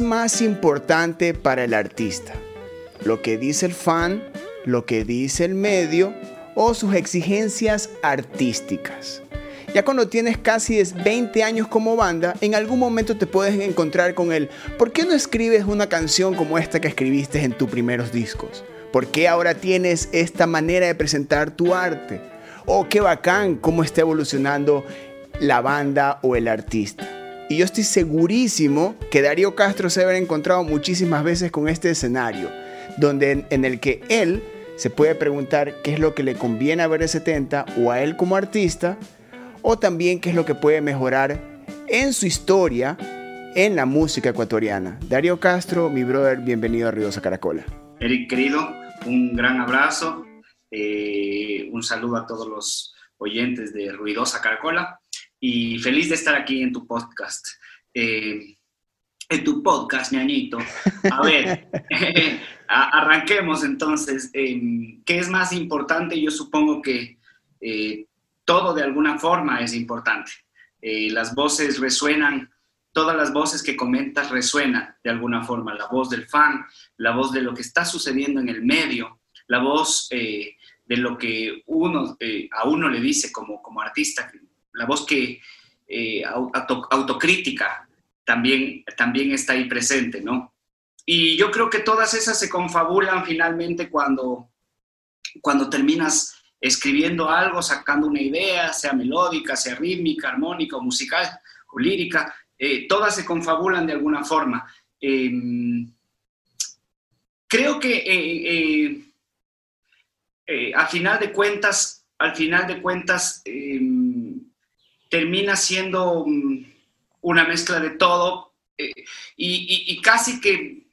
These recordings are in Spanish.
más importante para el artista? ¿Lo que dice el fan, lo que dice el medio o sus exigencias artísticas? Ya cuando tienes casi 20 años como banda, en algún momento te puedes encontrar con el ¿por qué no escribes una canción como esta que escribiste en tus primeros discos? ¿Por qué ahora tienes esta manera de presentar tu arte? Oh, qué bacán cómo está evolucionando la banda o el artista. Y yo estoy segurísimo que Darío Castro se habrá encontrado muchísimas veces con este escenario, donde en, el que él se puede preguntar qué es lo que le conviene a BR70 o a él como artista, o también qué es lo que puede mejorar en su historia en la música ecuatoriana. Darío Castro, mi brother, bienvenido a Ruidosa Caracola. Eric, querido, un gran abrazo, eh, un saludo a todos los oyentes de Ruidosa Caracola y feliz de estar aquí en tu podcast. Eh, en tu podcast, ñañito. A ver, arranquemos entonces. ¿Qué es más importante? Yo supongo que eh, todo de alguna forma es importante. las voces resuenan todas las voces que comentas resuenan de alguna forma, la voz del fan, la voz de lo que está sucediendo en el medio, la voz eh, de lo que uno, eh, a uno le dice como, como artista, la voz que eh, autocrítica también, también está ahí presente, ¿no? Y yo creo que todas esas se confabulan finalmente cuando, cuando terminas escribiendo algo, sacando una idea, sea melódica, sea rítmica, armónica o musical o lírica, eh, todas se confabulan de alguna forma. Em, creo que eh, eh, al final de cuentas, al final de cuentas, em, termina siendo mm, una mezcla de todo y, casi que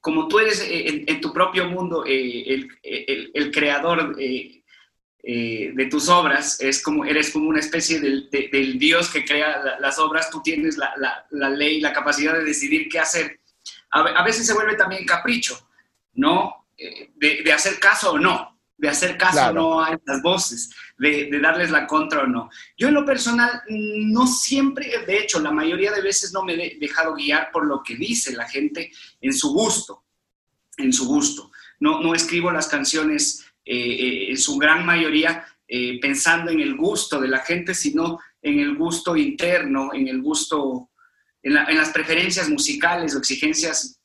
como tú eres en, tu propio mundo el, el creador eh, de tus obras, es como, eres como una especie del, Dios que crea las obras, tú tienes la, ley, la capacidad de decidir qué hacer. A, veces se vuelve también capricho, ¿no? Eh, de, hacer caso o no, de hacer caso o no a estas voces, de, de, darles la contra o no. Yo en lo personal no siempre, de hecho, la mayoría de veces no me he dejado guiar por lo que dice la gente en su gusto, en su gusto. No, no escribo las canciones eh, en su gran mayoría eh, pensando en el gusto de la gente, sino en el gusto interno, en el gusto, en, las preferencias musicales o exigencias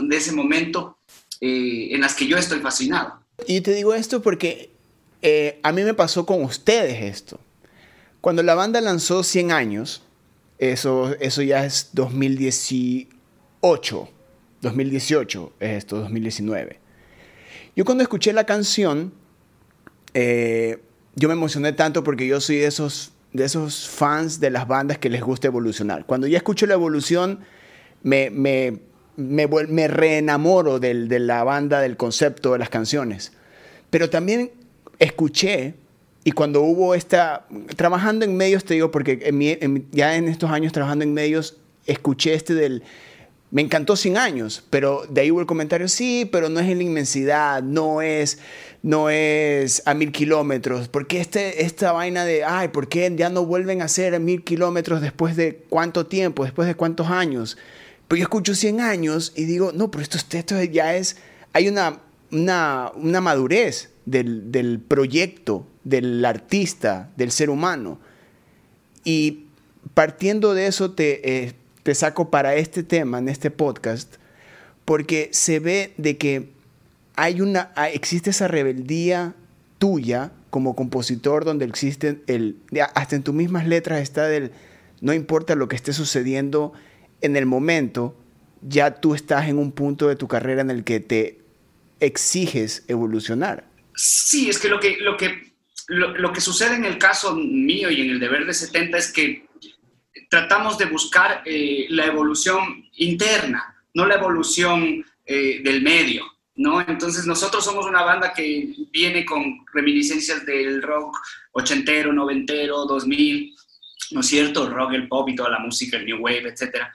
de ese momento eh, en las que yo estoy fascinado. Y te digo esto porque a mí me pasó con ustedes esto. Cuando la banda lanzó 100 años, eso, eso ya es 2018, 2018 es esto, 2019. Yo cuando escuché la canción, eh, yo me emocioné tanto porque yo soy de esos, de esos fans de las bandas que les gusta evolucionar. Cuando ya escucho la evolución, me, me, reenamoro de la banda, del concepto de las canciones. Pero también escuché, y cuando hubo esta, trabajando en medios, te digo, porque ya en estos años trabajando en medios, escuché este del me encantó 100 años, pero de ahí hubo el comentario, sí, pero no es en la inmensidad, no es, no es a mil kilómetros. ¿Por qué este, esta vaina de, ay, ¿por qué ya no vuelven a ser a mil kilómetros después de cuánto tiempo, después de cuántos años? Pero yo escucho 100 años y digo, no, pero esto, esto ya es, hay una, una, una madurez del, del proyecto, del artista, del ser humano. Y partiendo de eso, te, eh, te saco para este tema, en este podcast, porque se ve de que hay una, existe esa rebeldía tuya como compositor donde existe el, hasta en tus mismas letras está del, no importa lo que esté sucediendo en el momento, ya tú estás en un punto de tu carrera en el que te exiges evolucionar. Sí, es que lo que, lo que, lo, que sucede en el caso mío y en el deber de 70 es que tratamos de buscar eh, la evolución interna, no la evolución eh, del medio, ¿no? Entonces nosotros somos una banda que viene con reminiscencias del rock ochentero, noventero, 2000, ¿no es cierto? Rock, el pop y toda la música, el new wave, etc.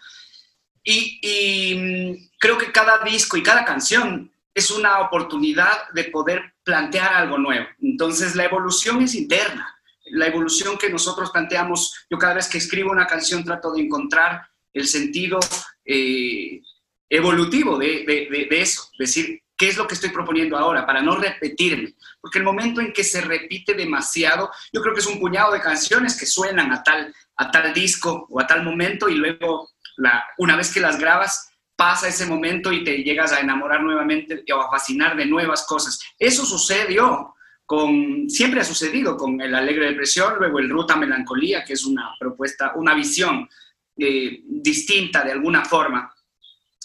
Y, mm, creo que cada disco y cada canción es una oportunidad de poder plantear algo nuevo. Entonces la evolución es interna la evolución que nosotros planteamos, yo cada vez que escribo una canción trato de encontrar el sentido eh, evolutivo de, de, eso, decir, ¿qué es lo que estoy proponiendo ahora? Para no repetirme, porque el momento en que se repite demasiado, yo creo que es un puñado de canciones que suenan a tal, a tal disco o a tal momento y luego, la, una vez que las grabas, pasa ese momento y te llegas a enamorar nuevamente o a fascinar de nuevas cosas. Eso sucedió con, siempre ha sucedido con el Alegre Depresión, luego el Ruta Melancolía, que es una propuesta, una visión eh, distinta de alguna forma,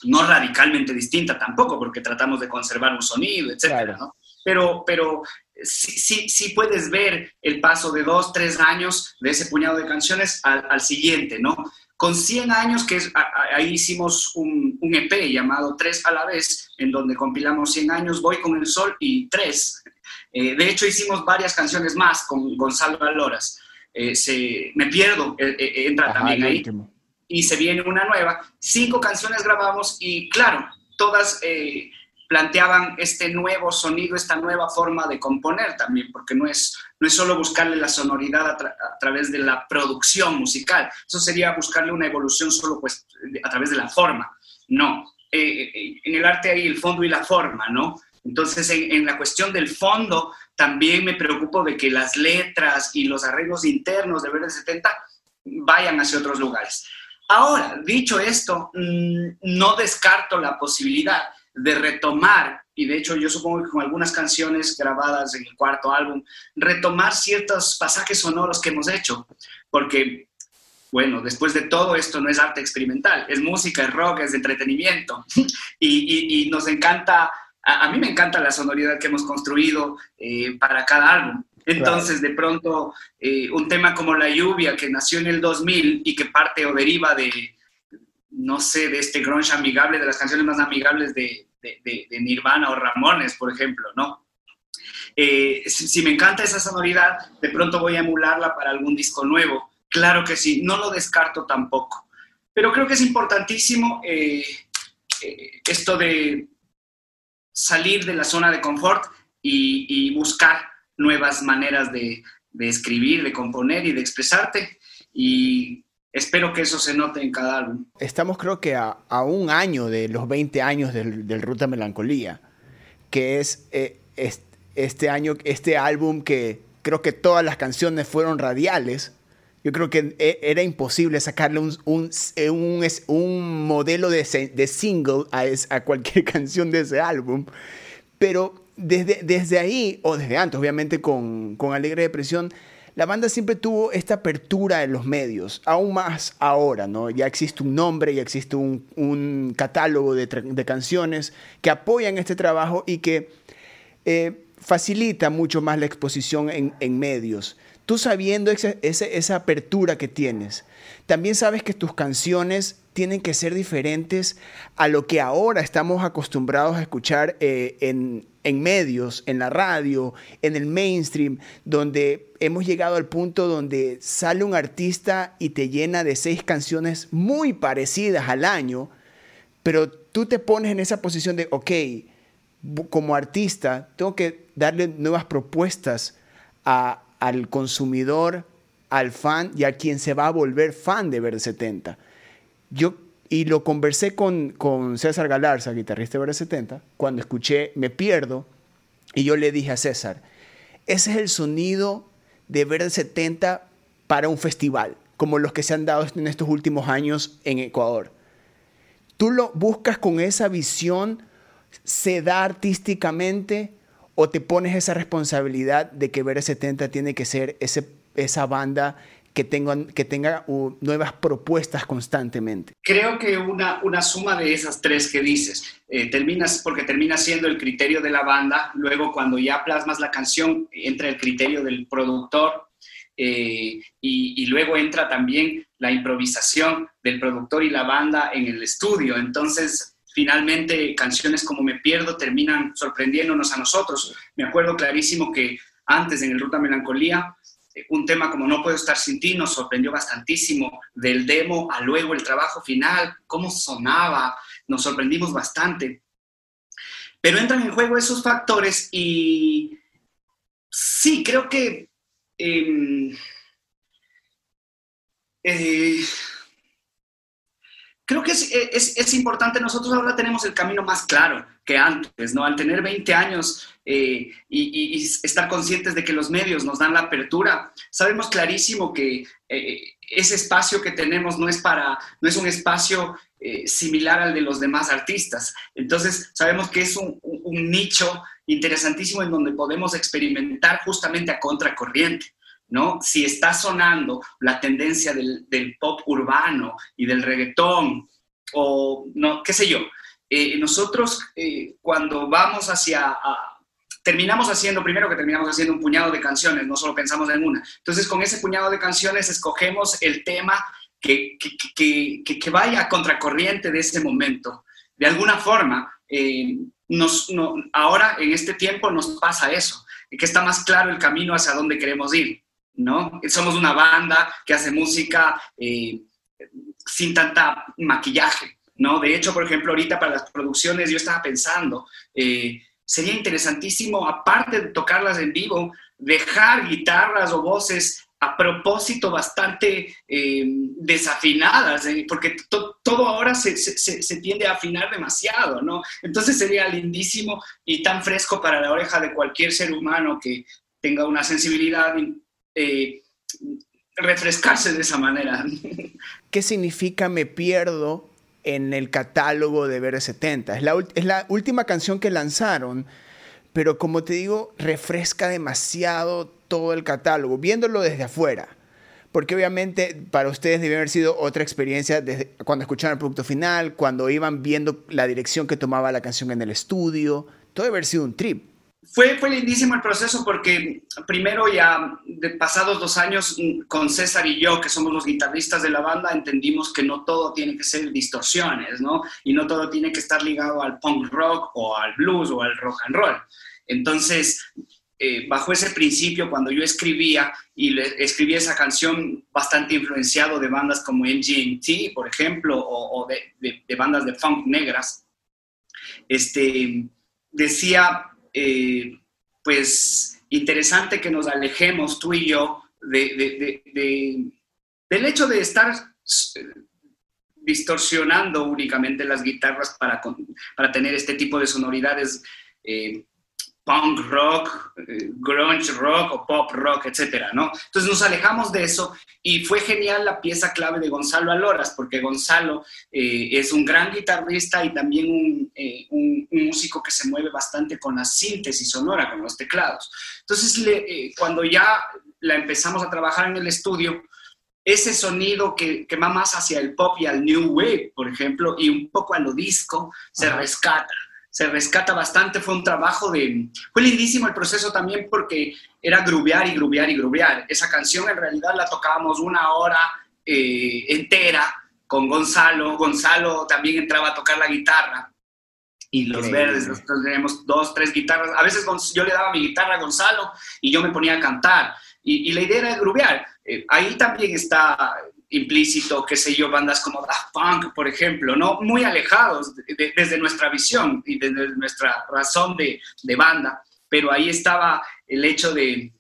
no radicalmente distinta tampoco, porque tratamos de conservar un sonido, etcétera, Pero, pero sí, sí, sí, puedes ver el paso de dos, tres años de ese puñado de canciones al, al siguiente, ¿no? Con 100 años, que es, ahí hicimos un, un, EP llamado Tres a la vez, en donde compilamos 100 años, Voy con el Sol y Tres. Eh, de hecho, hicimos varias canciones más con Gonzalo Aloras. Eh, se, me pierdo, eh, entra también ahí. Y se viene una nueva. Cinco canciones grabamos y claro, todas planteaban este nuevo sonido, esta nueva forma de componer también, porque no es, no es solo buscarle la sonoridad a, través de la producción musical, eso sería buscarle una evolución solo pues a través de la forma, no. Eh, eh, en el arte hay el fondo y la forma, ¿no? Entonces, en, en, la cuestión del fondo, también me preocupo de que las letras y los arreglos internos de Verde 70 vayan hacia otros lugares. Ahora, dicho esto, mm, no descarto la posibilidad de retomar, y de hecho yo supongo que con algunas canciones grabadas en el cuarto álbum, retomar ciertos pasajes sonoros que hemos hecho, porque, bueno, después de todo esto no es arte experimental, es música, es rock, es entretenimiento, y, nos encanta, a, mí me encanta la sonoridad que hemos construido eh, para cada álbum. Entonces, de pronto, eh, un tema como La lluvia, que nació en el 2000 y que parte o deriva de, no sé, de este grunge amigable, de las canciones más amigables de, Nirvana o Ramones, por ejemplo, ¿no? Eh, si, me encanta esa sonoridad, de pronto voy a emularla para algún disco nuevo. Claro que sí, no lo descarto tampoco. Pero creo que es importantísimo eh, eh, esto de salir de la zona de confort y, buscar nuevas maneras de, de escribir, de componer y de expresarte. Y Espero que eso se note en cada álbum. Estamos creo que a, un año de los 20 años del, Ruta Melancolía, que es, eh, este año, este álbum que creo que todas las canciones fueron radiales. Yo creo que e, era imposible sacarle un, un, eh, un, un modelo de, de single a, a, cualquier canción de ese álbum. Pero desde, desde ahí, o desde antes, obviamente con, con Alegre Depresión, la banda siempre tuvo esta apertura en los medios, aún más ahora, ¿no? Ya existe un nombre, ya existe un, catálogo de, canciones que apoyan este trabajo y que eh, facilita mucho más la exposición en, medios. Tú sabiendo esa, apertura que tienes, también sabes que tus canciones tienen que ser diferentes a lo que ahora estamos acostumbrados a escuchar eh, en, en medios, en la radio, en el mainstream, donde hemos llegado al punto donde sale un artista y te llena de seis canciones muy parecidas al año, pero tú te pones en esa posición de, ok, como artista, tengo que darle nuevas propuestas al consumidor, al fan y a quien se va a volver fan de Verde 70. Yo y lo conversé con, César Galarza, guitarrista de Verde 70, cuando escuché Me Pierdo, y yo le dije a César, ese es el sonido de Verde 70 para un festival, como los que se han dado en estos últimos años en Ecuador. Tú lo buscas con esa visión, se da artísticamente, o te pones esa responsabilidad de que Verde 70 tiene que ser ese, esa banda que, tengan, que tenga nuevas propuestas constantemente? Creo que una, una suma de esas tres que dices, eh, terminas, porque termina siendo el criterio de la banda, luego cuando ya plasmas la canción entra el criterio del productor eh, y, y, luego entra también la improvisación del productor y la banda en el estudio. Entonces, finalmente, canciones como Me Pierdo terminan sorprendiéndonos a nosotros. Me acuerdo clarísimo que antes en el Ruta Melancolía, un tema como No puedo estar sin ti nos sorprendió bastantísimo, del demo a luego el trabajo final, cómo sonaba, nos sorprendimos bastante. Pero entran en juego esos factores y sí, creo que... Em, eh, creo que es, es, es, importante, nosotros ahora tenemos el camino más claro que antes, ¿no? Al tener 20 años eh, y, y, estar conscientes de que los medios nos dan la apertura, sabemos clarísimo que eh, ese espacio que tenemos no es, para, no es un espacio eh, similar al de los demás artistas. Entonces, sabemos que es un, un nicho interesantísimo en donde podemos experimentar justamente a contracorriente. ¿No? Si está sonando la tendencia del, pop urbano y del reggaetón, o no, qué sé yo, eh, nosotros eh, cuando vamos hacia, terminamos haciendo, primero que terminamos haciendo un puñado de canciones, no solo pensamos en una. Entonces, con ese puñado de canciones escogemos el tema que, que vaya a contracorriente de ese momento. De alguna forma, eh, nos, no, ahora en este tiempo nos pasa eso, que está más claro el camino hacia dónde queremos ir. ¿No? Somos una banda que hace música eh, sin tanta maquillaje, ¿no? De hecho, por ejemplo, ahorita para las producciones yo estaba pensando, eh, sería interesantísimo, aparte de tocarlas en vivo, dejar guitarras o voces a propósito bastante eh, desafinadas, porque to todo ahora se, se, se, tiende a afinar demasiado, ¿no? Entonces sería lindísimo y tan fresco para la oreja de cualquier ser humano que tenga una sensibilidad eh, refrescarse de esa manera. ¿Qué significa me pierdo en el catálogo de BR70? Es la, es la última canción que lanzaron, pero como te digo, refresca demasiado todo el catálogo, viéndolo desde afuera. Porque obviamente para ustedes debe haber sido otra experiencia cuando escucharon el producto final, cuando iban viendo la dirección que tomaba la canción en el estudio. Todo debe haber sido un trip. Fue, fue lindísimo el proceso porque primero ya de pasados dos años con César y yo, que somos los guitarristas de la banda, entendimos que no todo tiene que ser distorsiones, ¿no? Y no todo tiene que estar ligado al punk rock o al blues o al rock and roll. Entonces, eh, bajo ese principio, cuando yo escribía, y le, escribí esa canción bastante influenciado de bandas como MGMT, por ejemplo, o, de, de bandas de funk negras, este, decía eh, pues interesante que nos alejemos tú y yo de, de, de, del hecho de estar eh, distorsionando únicamente las guitarras para, para tener este tipo de sonoridades eh, punk rock, eh, grunge rock o pop rock, etcétera, ¿no? Entonces nos alejamos de eso y fue genial la pieza clave de Gonzalo Aloras, porque Gonzalo eh, es un gran guitarrista y también un, eh, un, un, músico que se mueve bastante con la síntesis sonora, con los teclados. Entonces, le, eh, cuando ya la empezamos a trabajar en el estudio, ese sonido que, que, va más hacia el pop y al new wave, por ejemplo, y un poco a lo disco, se rescata se rescata bastante, fue un trabajo de... Fue lindísimo el proceso también porque era grubear y grubear y grubear. Esa canción en realidad la tocábamos una hora eh, entera con Gonzalo. Gonzalo también entraba a tocar la guitarra. Y los verdes, nosotros teníamos dos, tres guitarras. A veces yo le daba mi guitarra a Gonzalo y yo me ponía a cantar. Y, y la idea era grubear. Eh, ahí también está implícito, qué sé yo, bandas como Daft Punk, por ejemplo, ¿no? Muy alejados de, de, desde nuestra visión y desde nuestra razón de, de banda, pero ahí estaba el hecho de,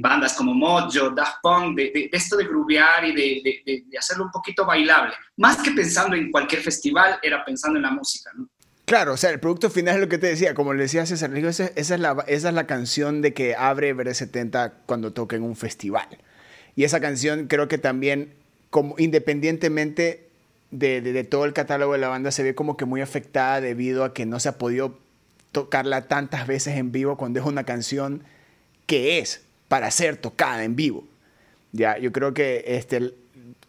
bandas como Mojo, Daft Punk, de, esto de grubear y de, hacerlo un poquito bailable. Más que pensando en cualquier festival, era pensando en la música, ¿no? Claro, o sea, el producto final es lo que te decía, como le decía César, esa, esa, es la, esa es la canción de que abre BR70 cuando toca en un festival. Y esa canción creo que también, como independientemente de, de, de, todo el catálogo de la banda, se ve como que muy afectada debido a que no se ha podido tocarla tantas veces en vivo cuando es una canción que es para ser tocada en vivo. Ya, yo creo que este,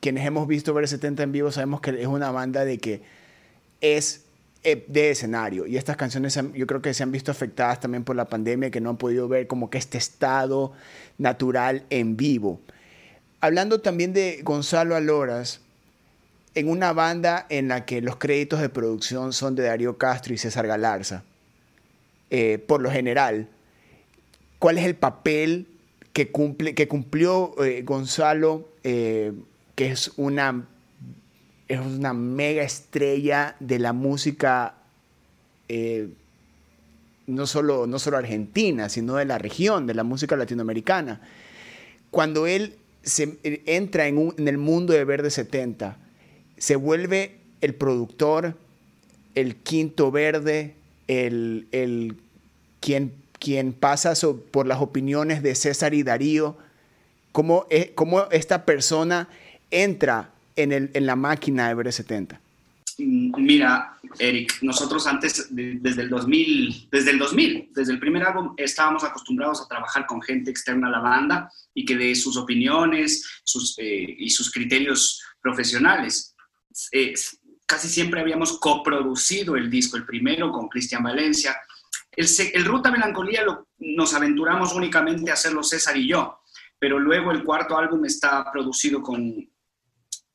quienes hemos visto ver 70 en vivo sabemos que es una banda de que es eh, de escenario y estas canciones yo creo que se han visto afectadas también por la pandemia que no han podido ver como que este estado natural en vivo hablando también de Gonzalo Aloras, en una banda en la que los créditos de producción son de Darío Castro y César Galarza, eh, por lo general, ¿cuál es el papel que, cumple, que cumplió eh, Gonzalo, eh, que es una, es una mega estrella de la música, no, solo, no solo argentina, sino de la región, de la música latinoamericana? Cuando él se entra en, un, en, el mundo de Verde 70, se vuelve el productor, el quinto verde, el, el quien, pasa por las opiniones de César y Darío, cómo, eh, cómo esta persona entra en, el, en la máquina de BR70. Mm, mira, Eric, nosotros antes, desde el 2000, desde el 2000, desde el primer álbum, estábamos acostumbrados a trabajar con gente externa a la banda y que de sus opiniones sus, eh, y sus criterios profesionales. Eh, casi siempre habíamos coproducido el disco, el primero con Cristian Valencia. El Ruta Melancolía nos aventuramos únicamente a hacerlo César y yo, pero luego el cuarto álbum está producido con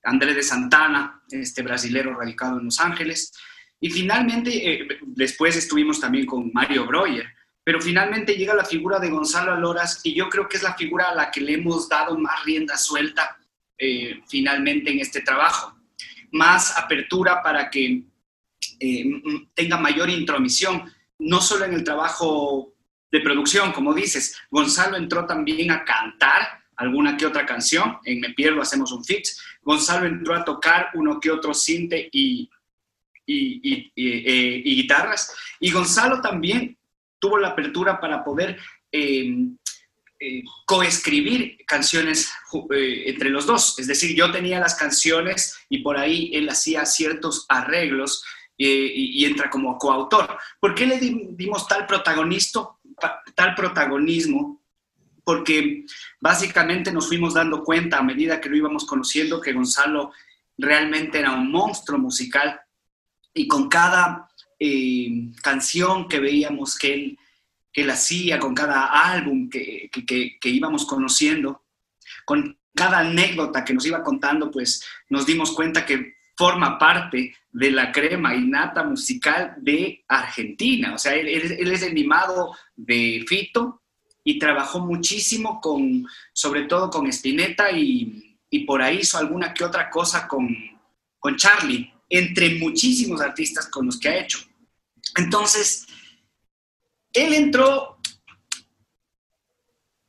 Andrés de Santana, este brasilero radicado en Los Ángeles. Y finalmente, eh, después estuvimos también con Mario Breuer, pero finalmente llega la figura de Gonzalo Aloras y yo creo que es la figura a la que le hemos dado más rienda suelta eh, finalmente en este trabajo. Más apertura para que eh, tenga mayor intromisión, no solo en el trabajo de producción, como dices, Gonzalo entró también a cantar alguna que otra canción, en Me Pierdo hacemos un fix, Gonzalo entró a tocar uno que otro cinte y, y, eh, guitarras. Y Gonzalo también tuvo la apertura para poder em, eh, coescribir canciones eh, entre los dos. Es decir, yo tenía las canciones y por ahí él hacía ciertos arreglos y, entra como coautor. ¿Por qué le dimos tal, tal protagonismo porque básicamente nos fuimos dando cuenta a medida que lo íbamos conociendo que Gonzalo realmente era un monstruo musical y con cada eh, canción que veíamos que él, que él hacía, con cada álbum que, que, íbamos conociendo, con cada anécdota que nos iba contando, pues nos dimos cuenta que forma parte de la crema innata musical de Argentina. O sea, él, él es el mimado de Fito, y trabajó muchísimo con, sobre todo con Spinetta y, y por ahí hizo alguna que otra cosa con, con Charlie, entre muchísimos artistas con los que ha hecho. Entonces, él entró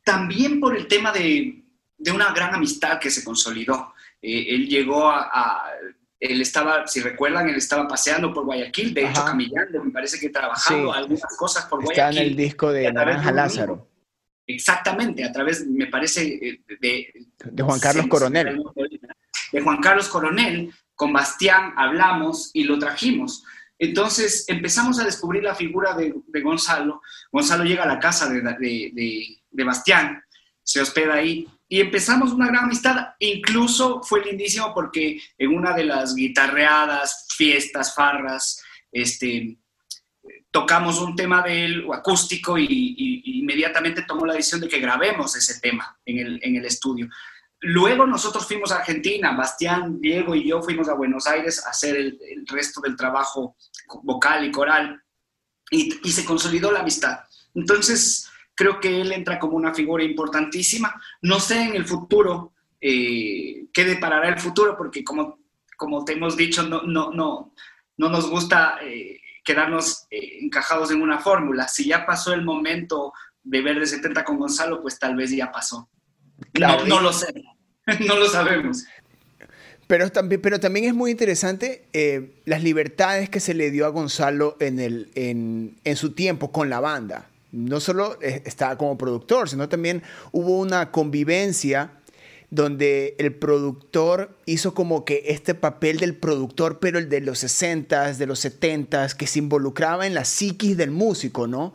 también por el tema de, de una gran amistad que se consolidó. Eh, él llegó a, él estaba, si recuerdan, él estaba paseando por Guayaquil, de hecho caminando, me parece que trabajando algunas cosas por Guayaquil. Está en el disco de Naranja Lázaro. Exactamente, a través, me parece, eh, de... De Juan Carlos Coronel. De Juan Carlos Coronel, con Bastián hablamos y lo trajimos. Entonces empezamos a descubrir la figura de, Gonzalo. Gonzalo llega a la casa de, de, de, Bastián, se hospeda ahí y empezamos una gran amistad. Incluso fue lindísimo porque en una de las guitarreadas, fiestas, farras, este, tocamos un tema de él acústico y, inmediatamente tomó la decisión de que grabemos ese tema en el, en el estudio. Luego nosotros fuimos a Argentina, Bastián, Diego y yo fuimos a Buenos Aires a hacer el, resto del trabajo vocal y coral y, se consolidó la amistad. Entonces, creo que él entra como una figura importantísima. No sé en el futuro eh, qué deparará el futuro, porque como, como te hemos dicho, no, no, no, no nos gusta eh, quedarnos eh, encajados en una fórmula. Si ya pasó el momento de ver de 70 con Gonzalo, pues tal vez ya pasó. no, lo sé, no lo sabemos. Pero también, pero también es muy interesante eh, las libertades que se le dio a Gonzalo en, el, en, en su tiempo con la banda. No solo eh, estaba como productor, sino también hubo una convivencia donde el productor hizo como que este papel del productor, pero el de los 60s, de los 70s, que se involucraba en la psiquis del músico, ¿no?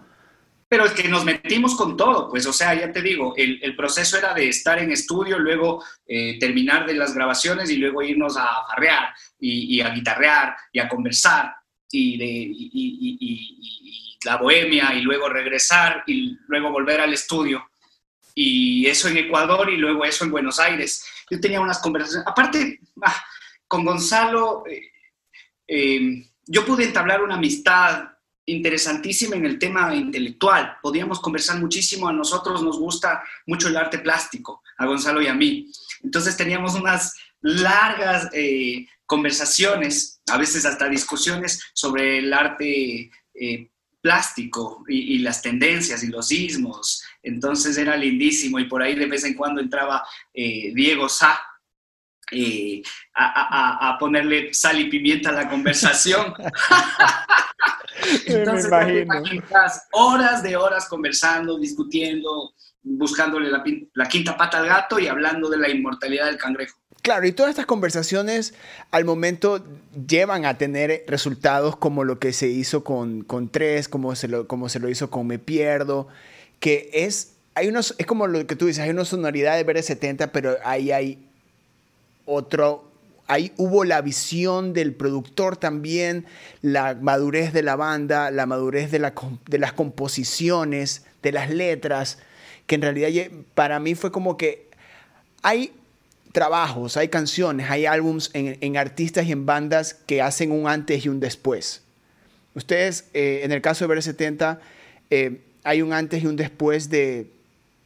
Pero es que nos metimos con todo, pues, o sea, ya te digo, el, proceso era de estar en estudio, luego eh, terminar de las grabaciones y luego irnos a farrear y, a guitarrear y a conversar y, de, y la bohemia y luego regresar y luego volver al estudio y eso en Ecuador y luego eso en Buenos Aires. Yo tenía unas conversaciones, aparte, ah, con Gonzalo, eh, eh, yo pude entablar una amistad interesantísima en el tema intelectual. Podíamos conversar muchísimo, a nosotros nos gusta mucho el arte plástico, a Gonzalo y a mí. Entonces teníamos unas largas eh, conversaciones, a veces hasta discusiones sobre el arte plástico y, las tendencias y los sismos. Entonces era lindísimo y por ahí de vez en cuando entraba eh, Diego Sá eh, a, ponerle sal y pimienta a la conversación. Entonces, Me imagino. horas de horas conversando, discutiendo, buscándole la, quinta pata al gato y hablando de la inmortalidad del cangrejo. Claro, y todas estas conversaciones al momento llevan a tener resultados como lo que se hizo con, con Tres, como se, lo, como se lo hizo con Me Pierdo, que es, hay unos, es como lo que tú dices, hay una sonoridad de BR70, pero ahí hay otro, ahí hubo la visión del productor también, la madurez de la banda, la madurez de, la, las composiciones, de las letras, que en realidad para mí fue como que hay trabajos, hay canciones, hay álbums en, artistas y en bandas que hacen un antes y un después. Ustedes, eh, en el caso de BR70, eh, hay un antes y un después de,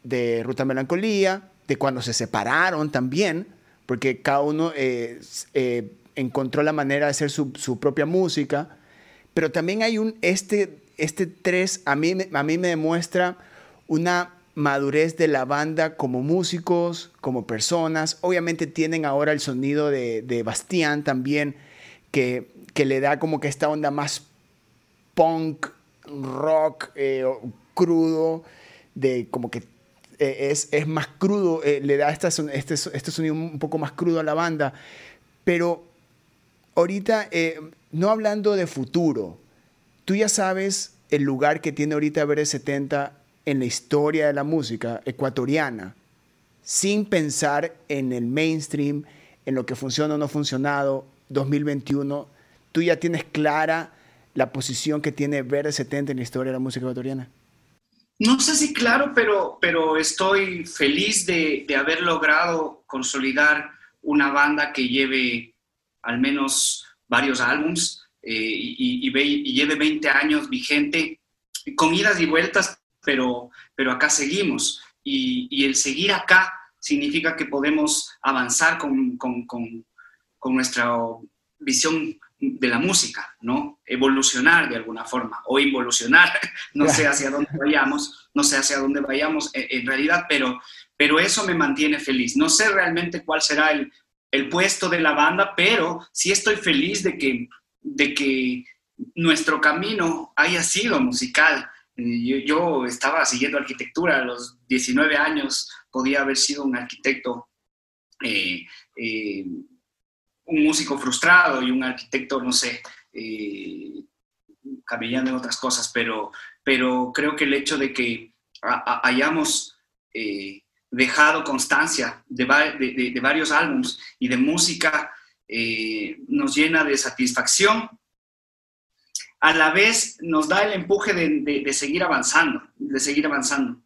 de, Ruta Melancolía, de cuando se separaron también, porque cada uno eh, encontró la manera de hacer su, su, propia música, pero también hay un, este, este tres, a mí, a mí me demuestra una madurez de la banda como músicos, como personas. Obviamente tienen ahora el sonido de, de Bastián también, que, que, le da como que esta onda más punk, rock, eh, crudo, de como que eh, es, es, más crudo, eh, le da este, este, este, sonido un poco más crudo a la banda. Pero ahorita, no hablando de futuro, tú ya sabes el lugar que tiene ahorita BR70 en la historia de la música ecuatoriana, sin pensar en el mainstream, en lo que funciona o no ha funcionado, 2021, tú ya tienes clara la posición que tiene Verde 70 en la historia de la música ecuatoriana? No sé si claro, pero, pero estoy feliz de, de haber logrado consolidar una banda que lleve al menos varios álbums eh, y, lleve 20 años vigente, con idas y vueltas, pero, pero acá seguimos. Y, el seguir acá significa que podemos avanzar con, con, con, nuestra visión de la música, ¿no? Evolucionar de alguna forma o involucionar, no sé hacia dónde vayamos, no sé hacia dónde vayamos en, realidad, pero, pero eso me mantiene feliz. No sé realmente cuál será el, el puesto de la banda, pero sí estoy feliz de que, de que nuestro camino haya sido musical, yo, estaba siguiendo arquitectura a los 19 años, podía haber sido un arquitecto, eh, eh, un músico frustrado y un arquitecto, no sé, eh, en otras cosas, pero, pero creo que el hecho de que hayamos dejado constancia de, de, varios álbums y de música nos llena de satisfacción a la vez nos da el empuje de, seguir avanzando, de seguir avanzando.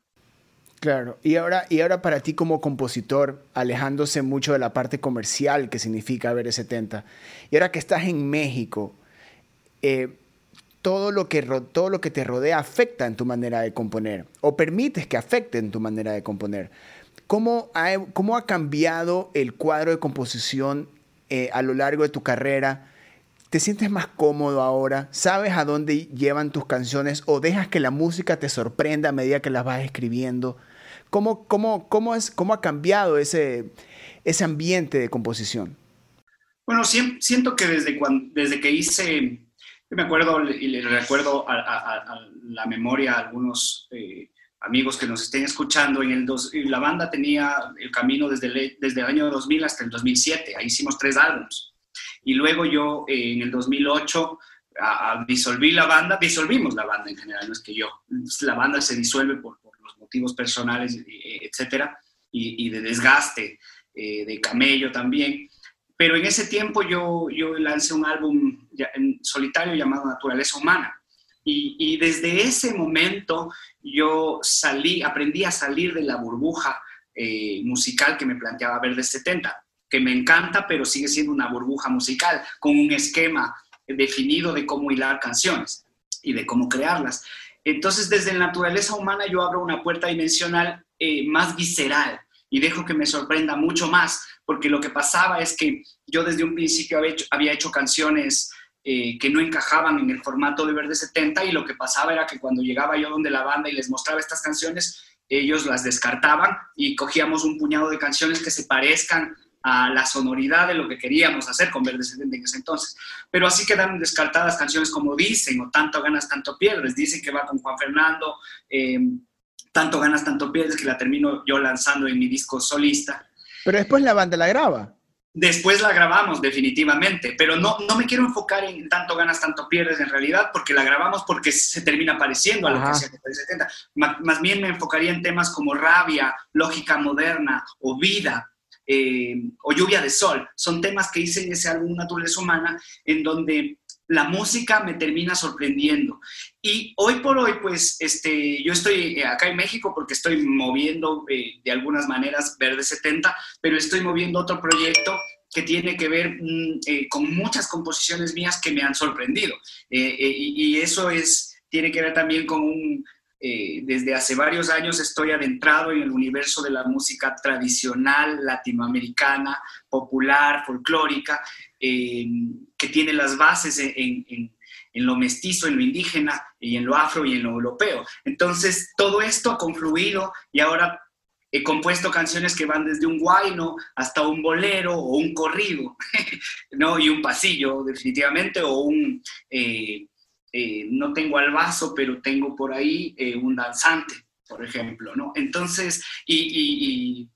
Claro, y ahora, y ahora para ti como compositor, alejándose mucho de la parte comercial que significa ver 70, y ahora que estás en México, eh, todo, lo que, todo lo que te rodea afecta en tu manera de componer, o permites que afecte en tu manera de componer. ¿Cómo ha, cómo ha cambiado el cuadro de composición eh, a lo largo de tu carrera? ¿Te sientes más cómodo ahora? ¿Sabes a dónde llevan tus canciones o dejas que la música te sorprenda a medida que las vas escribiendo? ¿Cómo, cómo, cómo, es, cómo ha cambiado ese, ese ambiente de composición? Bueno, siento que desde, cuando, desde que hice, yo me acuerdo y le recuerdo a, la memoria a algunos eh, amigos que nos estén escuchando, en el dos, la banda tenía el camino desde desde el año 2000 hasta el 2007, ahí hicimos tres álbumes. Y luego yo eh, en el 2008 disolví la banda, disolvimos la banda en general, no es que yo, la banda se disuelve por, los motivos personales, eh, etcétera, y, de desgaste, eh, de camello también. Pero en ese tiempo yo, yo lancé un álbum en solitario llamado Naturaleza Humana. Y, y, desde ese momento yo salí, aprendí a salir de la burbuja musical que me planteaba Verde 70 que me encanta, pero sigue siendo una burbuja musical, con un esquema definido de cómo hilar canciones y de cómo crearlas. Entonces, desde la naturaleza humana yo abro una puerta dimensional eh, más visceral y dejo que me sorprenda mucho más, porque lo que pasaba es que yo desde un principio había hecho, había hecho canciones eh, que no encajaban en el formato de Verde 70 y lo que pasaba era que cuando llegaba yo donde la banda y les mostraba estas canciones, ellos las descartaban y cogíamos un puñado de canciones que se parezcan a la sonoridad de lo que queríamos hacer con Verde 70 en ese entonces. Pero así quedaron descartadas canciones como Dicen o Tanto ganas, tanto pierdes. Dicen que va con Juan Fernando, eh, Tanto ganas, tanto pierdes, que la termino yo lanzando en mi disco solista. Pero después la banda la graba. Después la grabamos definitivamente, pero no, no me quiero enfocar en tanto ganas, tanto pierdes en realidad, porque la grabamos porque se termina pareciendo a lo que hacía en 70. Más bien me enfocaría en temas como rabia, lógica moderna o vida, eh, o Lluvia de Sol. Son temas que hice en ese álbum Naturaleza Humana, en donde la música me termina sorprendiendo. Y hoy por hoy, pues, este, yo estoy acá en México porque estoy moviendo eh, de algunas maneras Verde 70, pero estoy moviendo otro proyecto que tiene que ver mm, eh, con muchas composiciones mías que me han sorprendido. y, y, eso es, tiene que ver también con un eh, desde hace varios años estoy adentrado en el universo de la música tradicional latinoamericana, popular, folclórica, eh, que tiene las bases en, lo mestizo, en lo indígena y en lo afro y en lo europeo. Entonces, todo esto ha confluido y ahora he compuesto canciones que van desde un guayno hasta un bolero o un corrido, ¿no? Y un pasillo, definitivamente, o un... Eh, eh, no tengo al vaso, pero tengo por ahí eh, un danzante, por ejemplo, ¿no? Entonces, y,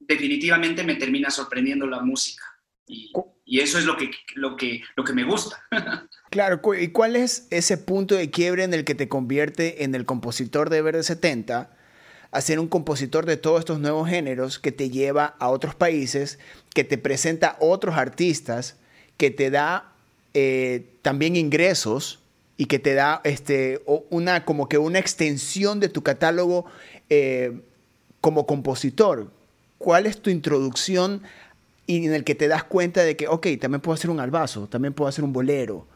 definitivamente me termina sorprendiendo la música. Y, eso es lo que, lo que, lo que me gusta. Claro, ¿y cuál es ese punto de quiebre en el que te convierte en el compositor de Verde 70? a ser un compositor de todos estos nuevos géneros que te lleva a otros países, que te presenta otros artistas, que te da eh, también ingresos y que te da este, una, como que una extensión de tu catálogo eh, como compositor. ¿Cuál es tu introducción y en el que te das cuenta de que, ok, también puedo hacer un albazo, también puedo hacer un bolero?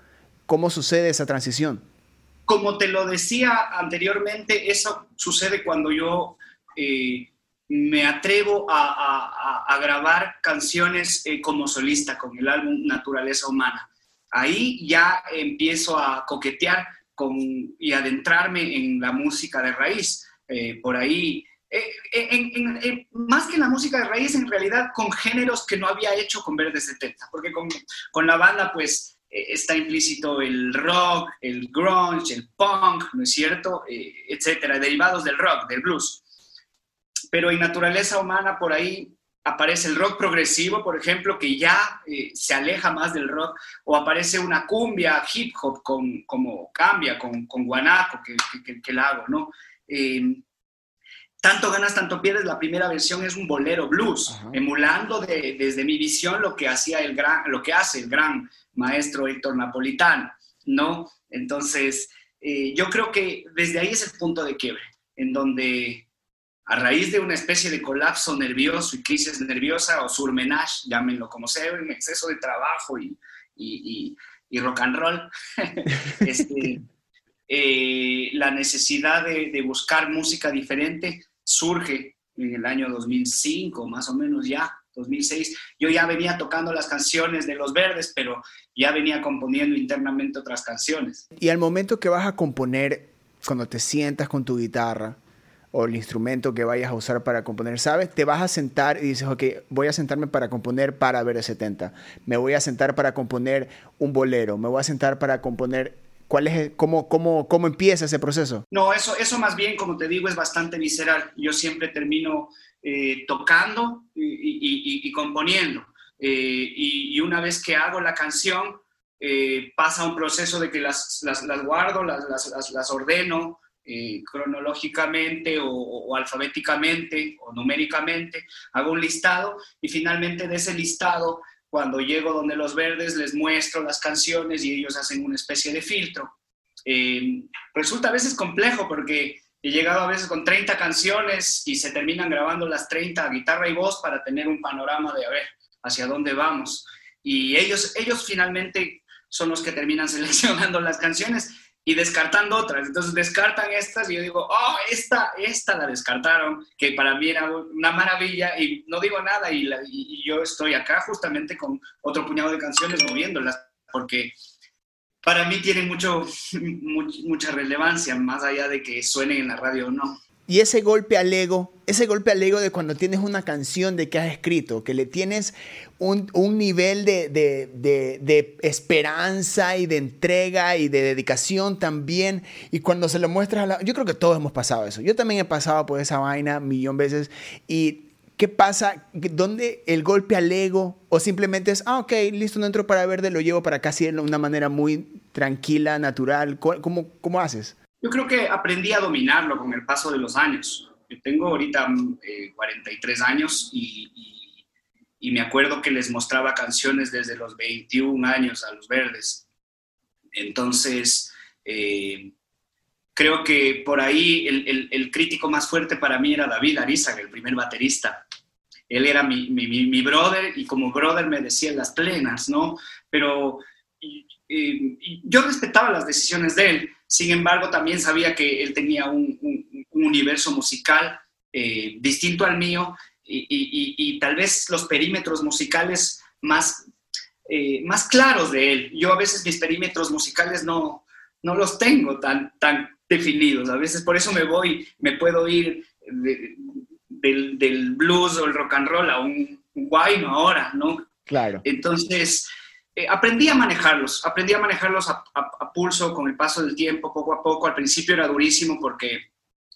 ¿Cómo sucede esa transición? Como te lo decía anteriormente, eso sucede cuando yo eh, me atrevo a, grabar canciones eh, como solista con el álbum Naturaleza Humana ahí ya empiezo a coquetear con, y adentrarme en la música de raíz. Eh, por ahí, eh, más que en la música de raíz, en realidad con géneros que no había hecho con Verde 70, porque con, con la banda pues eh, está implícito el rock, el grunge, el punk, ¿no es cierto? etcétera, derivados del rock, del blues. Pero en naturaleza humana por ahí aparece el rock progresivo, por ejemplo, que ya eh, se aleja más del rock, o aparece una cumbia hip hop con, como cambia con, con guanaco que, que, que, la hago, ¿no? Em, tanto ganas, tanto pierdes, la primera versión es un bolero blues, emulando desde mi visión lo que, hacía el gran, lo que hace el gran maestro Héctor Napolitano, ¿no? Entonces, eh, yo creo que desde ahí es el punto de quiebre, en donde a raíz de una especie de colapso nervioso y crisis nerviosa o surmenage, llámenlo como sea, en exceso de trabajo y, y, y, rock and roll, este, eh, la necesidad de, de, buscar música diferente surge en el año 2005, más o menos ya, 2006. Yo ya venía tocando las canciones de Los Verdes, pero ya venía componiendo internamente otras canciones. Y al momento que vas a componer, cuando te sientas con tu guitarra, o el instrumento que vayas a usar para componer, ¿sabes? Te vas a sentar y dices, ok, voy a sentarme para componer para ver 70, me voy a sentar para componer un bolero, me voy a sentar para componer ¿Cuál es, cómo, cómo, ¿Cómo empieza ese proceso? No, eso, eso más bien, como te digo, es bastante visceral. Yo siempre termino eh, tocando y, componiendo. Eh, y, una vez que hago la canción, eh, pasa un proceso de que las, las, las guardo, las, las, ordeno, eh, cronológicamente o, alfabéticamente o numéricamente, hago un listado y finalmente de ese listado, cuando llego donde los verdes, les muestro las canciones y ellos hacen una especie de filtro. Eh, resulta a veces complejo porque he llegado a veces con 30 canciones y se terminan grabando las 30 guitarra y voz para tener un panorama de a ver hacia dónde vamos. Y ellos, ellos finalmente son los que terminan seleccionando las canciones y descartando otras. Entonces descartan estas y yo digo, oh, esta, esta la descartaron, que para mí era una maravilla y no digo nada y, yo estoy acá justamente con otro puñado de canciones moviéndolas, porque para mí tienen mucho, mucha relevancia, más allá de que suenen en la radio o no. Y ese golpe al ego, ese golpe al ego de cuando tienes una canción de que has escrito, que le tienes un, nivel de, de, esperanza y de entrega y de dedicación también, y cuando se lo muestras a la... Yo creo que todos hemos pasado eso. Yo también he pasado por esa vaina millón veces y ¿Qué pasa? ¿Dónde el golpe al ego? ¿O simplemente es, ah, ok, listo, no entro para verde, lo llevo para casi de una manera muy tranquila, natural? ¿Cómo, cómo haces? Yo creo que aprendí a dominarlo con el paso de los años. Yo tengo ahorita 43 eh, años y, y, me acuerdo que les mostraba canciones desde los 21 años a los verdes. Entonces, eh, creo que por ahí el, el, crítico más fuerte para mí era David Arizaga, el primer baterista. Él era mi, mi, mi, brother y como brother me decía las plenas, ¿no? Pero yo respetaba las decisiones de él, sin embargo también sabía que él tenía un, un, universo musical eh, distinto al mío y, y, y, tal vez los perímetros musicales más, eh, más claros de él. Yo a veces mis perímetros musicales no, no los tengo tan, tan definidos. A veces por eso me voy, me puedo ir del, del, blues o el rock and roll a un, guayno ahora, ¿no? Claro. Entonces, eh, aprendí a manejarlos, aprendí a manejarlos a, pulso con el paso del tiempo, poco a poco. Al principio era durísimo porque,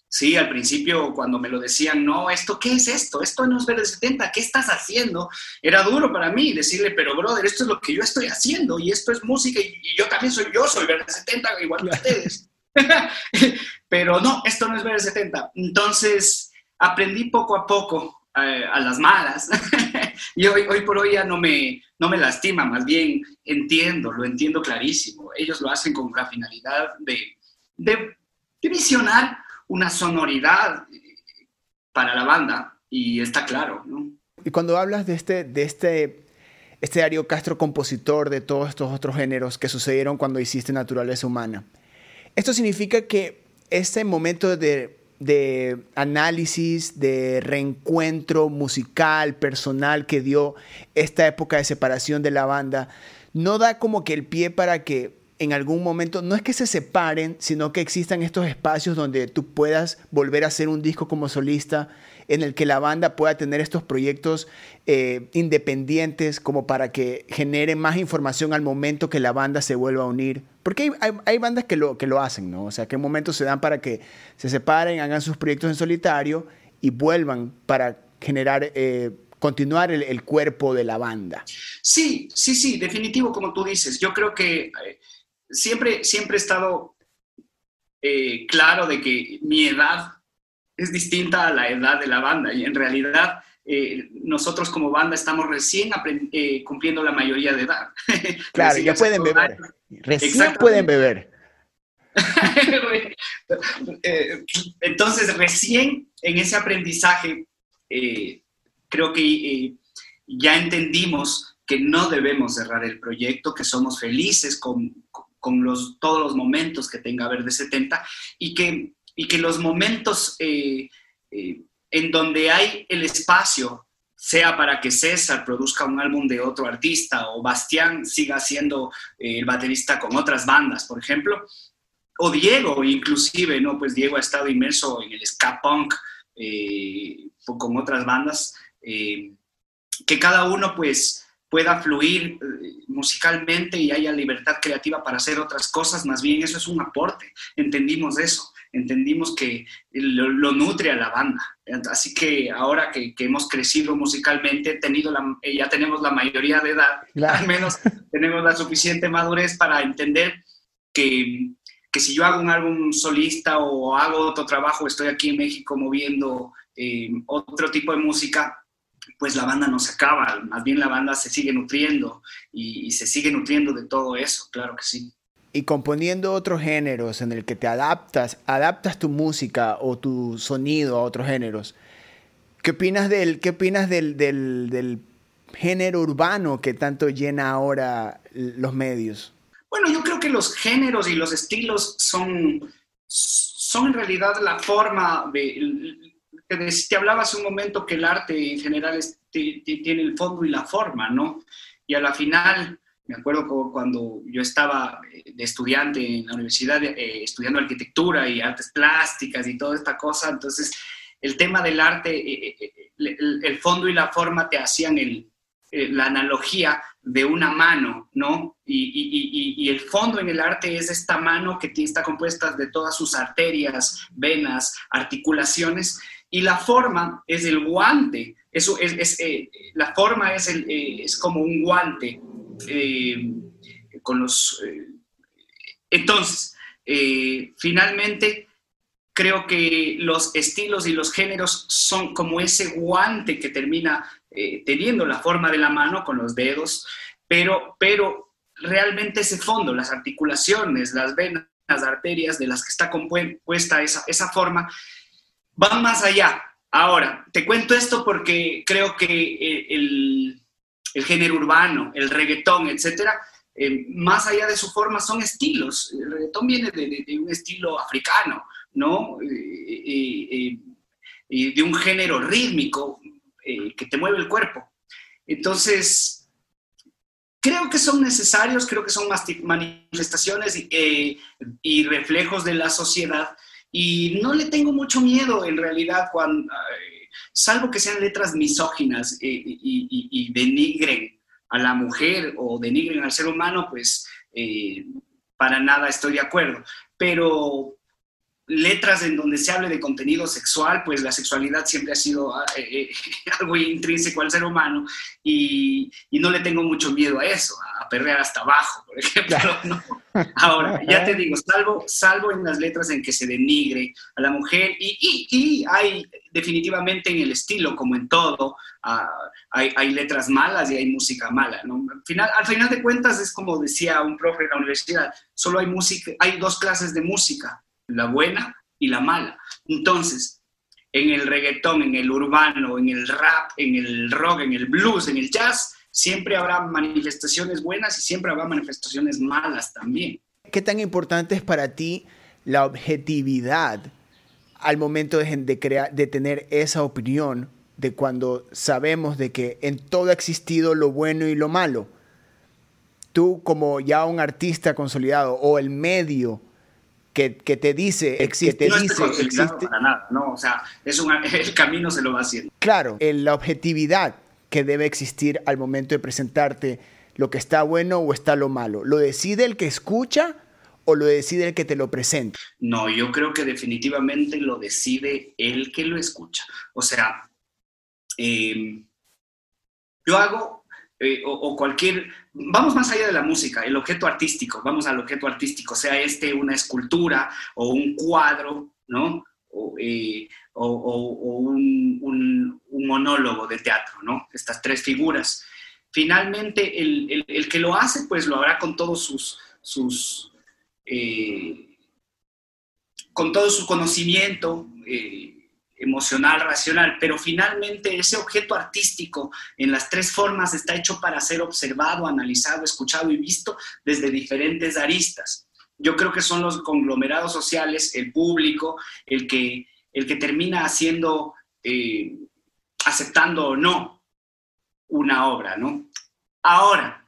sí, al principio cuando me lo decían, no, ¿esto qué es esto? Esto no es Verde 70, ¿qué estás haciendo? Era duro para mí decirle, pero brother, esto es lo que yo estoy haciendo y esto es música y, yo también soy yo, soy Verde 70, igual que ustedes. Pero no, esto no es ver 70. Entonces, aprendí poco a poco eh, a las malas. y hoy, hoy por hoy ya no me, no me lastima, más bien entiendo, lo entiendo clarísimo. Ellos lo hacen con la finalidad de, de, visionar una sonoridad para la banda y está claro, ¿no? Y cuando hablas de este, de este, este Darío Castro compositor de todos estos otros géneros que sucedieron cuando hiciste Naturaleza Humana, esto significa que este momento de, análisis, de reencuentro musical, personal que dio esta época de separación de la banda, no da como que el pie para que en algún momento, no es que se separen, sino que existan estos espacios donde tú puedas volver a hacer un disco como solista, en el que la banda pueda tener estos proyectos eh, independientes como para que genere más información al momento que la banda se vuelva a unir. Porque hay, bandas que lo, que lo hacen, ¿no? O sea, que momentos se dan para que se separen, hagan sus proyectos en solitario y vuelvan para generar... Eh, continuar el, cuerpo de la banda. Sí, sí, sí, definitivo, como tú dices. Yo creo que eh, siempre, siempre he estado claro de que mi edad es distinta a la edad de la banda y en realidad eh, nosotros como banda estamos recién eh, cumpliendo la mayoría de edad. Claro, ya pueden beber. Recién pueden beber. Eh, entonces, recién en ese aprendizaje, creo que ya entendimos que no debemos cerrar el proyecto, que somos felices con, con los, todos los momentos que tenga Verde 70 y que y que los momentos eh, eh, en donde hay el espacio, sea para que César produzca un álbum de otro artista o Bastián siga siendo eh, el baterista con otras bandas, por ejemplo, o Diego inclusive, ¿no? Pues Diego ha estado inmerso en el ska punk con otras bandas, que cada uno pues pueda fluir musicalmente y haya libertad creativa para hacer otras cosas, más bien eso es un aporte, entendimos eso entendimos que lo, nutre a la banda. Así que ahora que, hemos crecido musicalmente, tenido eh, ya tenemos la mayoría de edad, al menos tenemos la suficiente madurez para entender que, que, si yo hago un álbum solista o hago otro trabajo, estoy aquí en México moviendo eh, otro tipo de música, pues la banda no se acaba, más bien la banda se sigue nutriendo y se sigue nutriendo de todo eso, claro que sí y componiendo otros géneros en el que te adaptas, adaptas tu música o tu sonido a otros géneros. ¿Qué opinas del, qué opinas del, del, género urbano que tanto llena ahora los medios? Bueno, yo creo que los géneros y los estilos son, son en realidad la forma de... Te hablaba hace un momento que el arte en general tiene el fondo y la forma, ¿no? Y a la final Me acuerdo cuando yo estaba eh, de estudiante en la universidad, eh, estudiando arquitectura y artes plásticas y toda esta cosa, entonces el tema del arte, eh, el, fondo y la forma te hacían el, la analogía de una mano, ¿no? Y, y, el fondo en el arte es esta mano que está compuesta de todas sus arterias, venas, articulaciones, y la forma es el guante. Eso es, la forma es, el, es como un guante eh, con los... Eh, entonces, eh, finalmente, creo que los estilos y los géneros son como ese guante que termina teniendo la forma de la mano con los dedos, pero, pero realmente ese fondo, las articulaciones, las venas, las arterias de las que está compuesta esa, esa forma, van más allá. Ahora, te cuento esto porque creo que el, el género urbano, el reggaetón, etcétera, eh, más allá de su forma son estilos. El reggaetón viene de, un estilo africano, ¿no? y de un género rítmico eh, que te mueve el cuerpo. Entonces, creo que son necesarios, creo que son manifestaciones eh, y reflejos de la sociedad. Y no le tengo mucho miedo en realidad cuando salvo que sean letras misóginas eh, y, denigren a la mujer o denigren al ser humano, pues eh, para nada estoy de acuerdo. Pero letras en donde se hable de contenido sexual, pues la sexualidad siempre ha sido ah, eh, algo intrínseco al ser humano y, no le tengo mucho miedo a eso, a perrear hasta abajo, por ejemplo. Ahora, ya te digo, salvo, salvo en las letras en que se denigre a la mujer y, hay definitivamente en el estilo, como en todo, ah, hay, letras malas y hay música mala. ¿no? Al, final, al final de cuentas es como decía un profe en la universidad, solo hay, música, hay dos clases de música, la buena y la mala. Entonces, en el reggaetón, en el urbano, en el rap, en el rock, en el blues, en el jazz, siempre habrá manifestaciones buenas y siempre habrá manifestaciones malas también. ¿Qué tan importante es para ti la objetividad al momento de, crear, de tener esa opinión de cuando sabemos de que en todo ha existido lo bueno y lo malo? Tú como ya un artista consolidado o el medio que, te dice, existe, no dice, existe. Para nada, no, o sea, es un, el camino se lo va haciendo. Claro, la objetividad que debe existir al momento de presentarte lo que está bueno o está lo malo. ¿Lo decide el que escucha o lo decide el que te lo presenta? No, yo creo que definitivamente lo decide el que lo escucha. O sea, em, yo hago, eh, o, cualquier, vamos más allá de la música, el objeto artístico, vamos al objeto artístico, sea este una escultura o un cuadro, ¿no? O, eh, un, monólogo de teatro, ¿no? Estas tres figuras. Finalmente, el, que lo hace, pues lo hará con todos sus, eh, con todo su conocimiento, emocional, racional, pero finalmente ese objeto artístico en las tres formas está hecho para ser observado, analizado, escuchado y visto desde diferentes aristas. Yo creo que son los conglomerados sociales, el público, el que, el que termina haciendo, eh, aceptando o no una obra, ¿no? Ahora,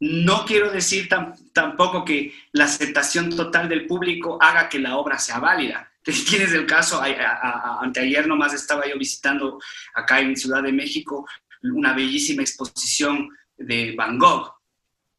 no quiero decir tampoco que la aceptación total del público haga que la obra sea válida Tienes el caso, anteayer nomás estaba yo visitando acá en Ciudad de México una bellísima exposición de Van Gogh,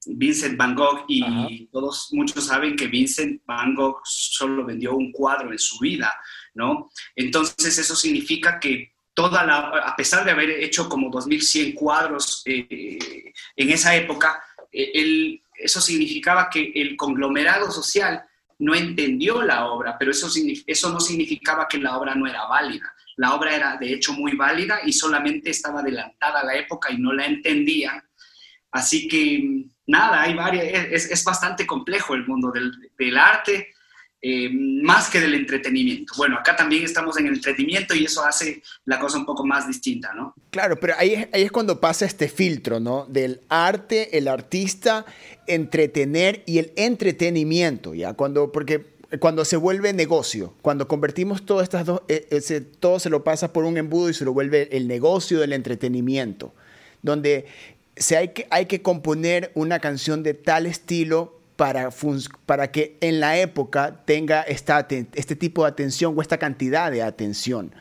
Vincent Van Gogh, y todos, muchos saben que Vincent Van Gogh solo vendió un cuadro en su vida, ¿no? Entonces eso significa que toda la, a pesar de haber hecho como 2.100 cuadros eh, en esa época, eh, eso significaba que el conglomerado social no entendió la obra, pero eso, eso no significaba que la obra no era válida. La obra era de hecho muy válida y solamente estaba adelantada a la época y no la entendían. Así que nada, hay varias, es, bastante complejo el mundo del, del arte, eh, más que del entretenimiento. Bueno, acá también estamos en el entretenimiento y eso hace la cosa un poco más distinta, ¿no? Claro, pero ahí, ahí es cuando pasa este filtro, ¿no? Del arte, el artista, entretener y el entretenimiento, ¿ya? Cuando, porque cuando se vuelve negocio, cuando convertimos todas estas dos, ese, todo se lo pasa por un embudo y se lo vuelve el negocio del entretenimiento, donde si hay, que, hay que componer una canción de tal estilo para, para que en la época tenga esta, este tipo de atención o esta cantidad de atención.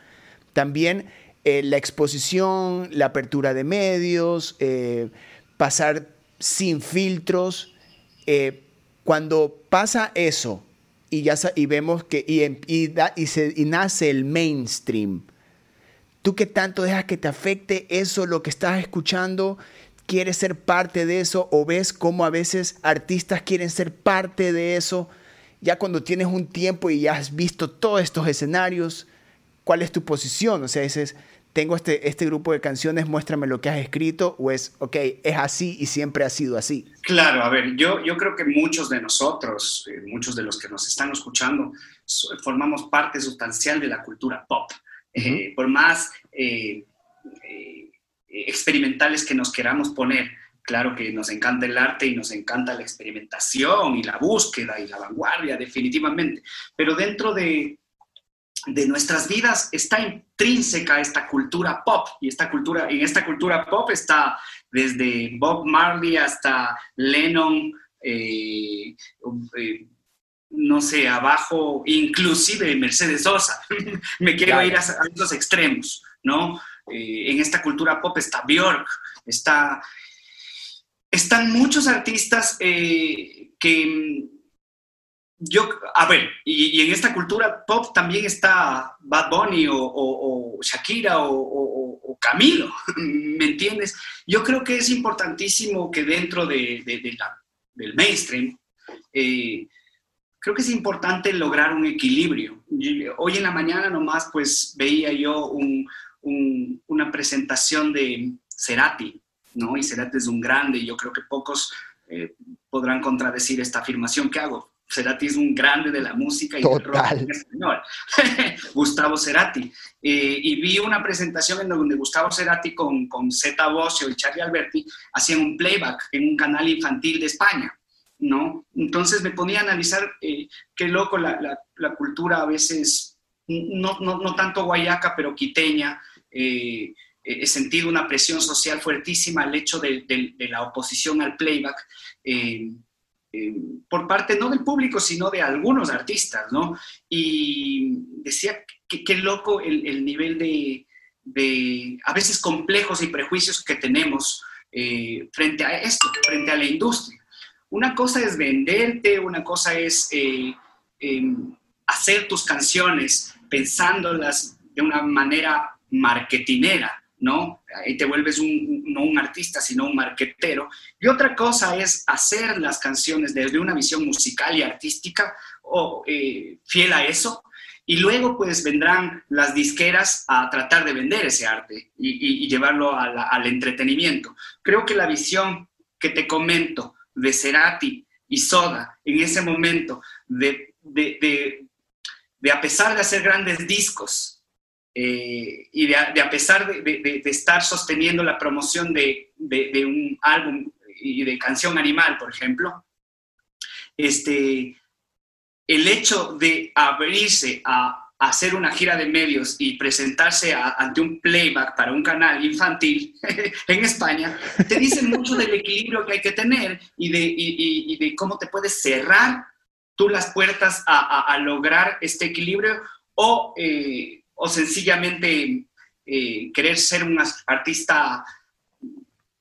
También eh, la exposición, la apertura de medios, eh, pasar sin filtros. Eh, cuando pasa eso y, ya, y vemos que y, y, se, y nace el mainstream, ¿tú qué tanto dejas que te afecte eso, lo que estás escuchando? ¿Quieres ser parte de eso? ¿O ves cómo a veces artistas quieren ser parte de eso? Ya cuando tienes un tiempo y ya has visto todos estos escenarios, ¿cuál es tu posición? O sea, dices, tengo este, este grupo de canciones, muéstrame lo que has escrito, o es, ok, es así y siempre ha sido así. Claro, a ver, yo, yo creo que muchos de nosotros, eh, muchos de los que nos están escuchando, formamos parte sustancial de la cultura pop. Eh, por más eh, experimentales que nos queramos poner, claro que nos encanta el arte y nos encanta la experimentación y la búsqueda y la vanguardia, definitivamente, pero dentro de de nuestras vidas está intrínseca esta cultura pop y esta cultura en esta cultura pop está desde Bob Marley hasta Lennon eh, eh, no sé abajo inclusive Mercedes Sosa. Me quiero ir a, esos extremos no eh, en esta cultura pop está Björk está están muchos artistas que yo, a ver, y, en esta cultura pop también está Bad Bunny o, Shakira o, Camilo, ¿me entiendes? Yo creo que es importantísimo que dentro de, del mainstream, eh, creo que es importante lograr un equilibrio. Hoy en la mañana nomás pues veía yo una presentación de Cerati, ¿no? Y Cerati es un grande y yo creo que pocos eh, podrán contradecir esta afirmación que hago Cerati es un grande de la música y del rock en español. Gustavo Cerati. Eh, y vi una presentación en donde Gustavo Cerati con, con Zeta Bosio y Charlie Alberti hacían un playback en un canal infantil de España. ¿no? Entonces me ponía a analizar eh, qué loco la, la, cultura a veces, no, no, no, tanto guayaca, pero quiteña. Eh, he sentido una presión social fuertísima al hecho de, la oposición al playback. Eh, por parte no del público, sino de algunos artistas, ¿no? Y decía que qué loco el, nivel de, a veces complejos y prejuicios que tenemos eh, frente a esto, frente a la industria. Una cosa es venderte, una cosa es eh, em, hacer tus canciones pensándolas de una manera marketinera, ¿no? Ahí te vuelves un, no un artista, sino un marquetero. Y otra cosa es hacer las canciones desde una visión musical y artística o eh, fiel a eso. Y luego pues vendrán las disqueras a tratar de vender ese arte y, llevarlo al entretenimiento. Creo que la visión que te comento de Cerati y Soda en ese momento, de, de, de a pesar de hacer grandes discos, eh, y de, a pesar de, estar sosteniendo la promoción de, un álbum y de canción animal, por ejemplo, este, el hecho de abrirse a, hacer una gira de medios y presentarse ante un playback para un canal infantil en España, te dice mucho del equilibrio que hay que tener y de, de cómo te puedes cerrar tú las puertas a, lograr este equilibrio o eh, o sencillamente eh, querer ser un artista,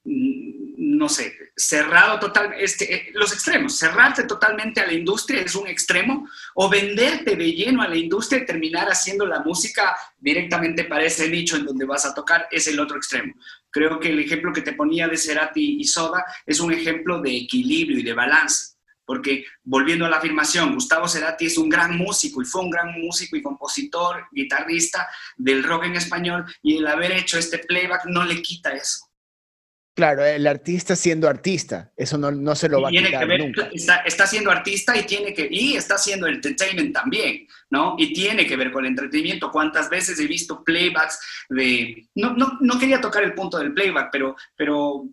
mm, no sé, cerrado totalmente, este, eh, los extremos, cerrarte totalmente a la industria es un extremo, o venderte de lleno a la industria y terminar haciendo la música directamente para ese nicho en donde vas a tocar es el otro extremo. Creo que el ejemplo que te ponía de Cerati y Soda es un ejemplo de equilibrio y de balance porque volviendo a la afirmación, Gustavo Cerati es un gran músico y fue un gran músico y compositor, guitarrista del rock en español y el haber hecho este playback no le quita eso. Claro, el artista siendo artista, eso no, no se lo va a quitar nunca. Está, está, siendo artista y tiene que y está haciendo entertainment también, ¿no? Y tiene que ver con el entretenimiento. ¿Cuántas veces he visto playbacks de no, no, no quería tocar el punto del playback, pero pero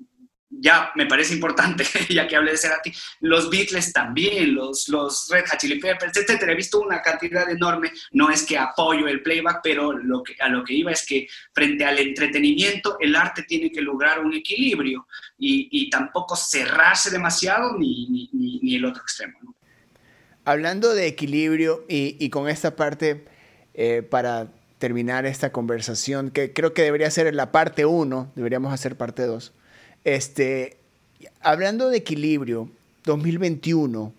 ya me parece importante, ya que hablé de Cerati, los Beatles también, los, los Red Hot Chili Peppers, etcétera. He visto una cantidad enorme, no es que apoyo el playback, pero lo que, a lo que iba es que frente al entretenimiento, el arte tiene que lograr un equilibrio y, tampoco cerrarse demasiado ni, ni, el otro extremo. Hablando de equilibrio y, con esta parte, eh, para terminar esta conversación, que creo que debería ser la parte 1, deberíamos hacer parte 2 este, hablando de equilibrio, 2021,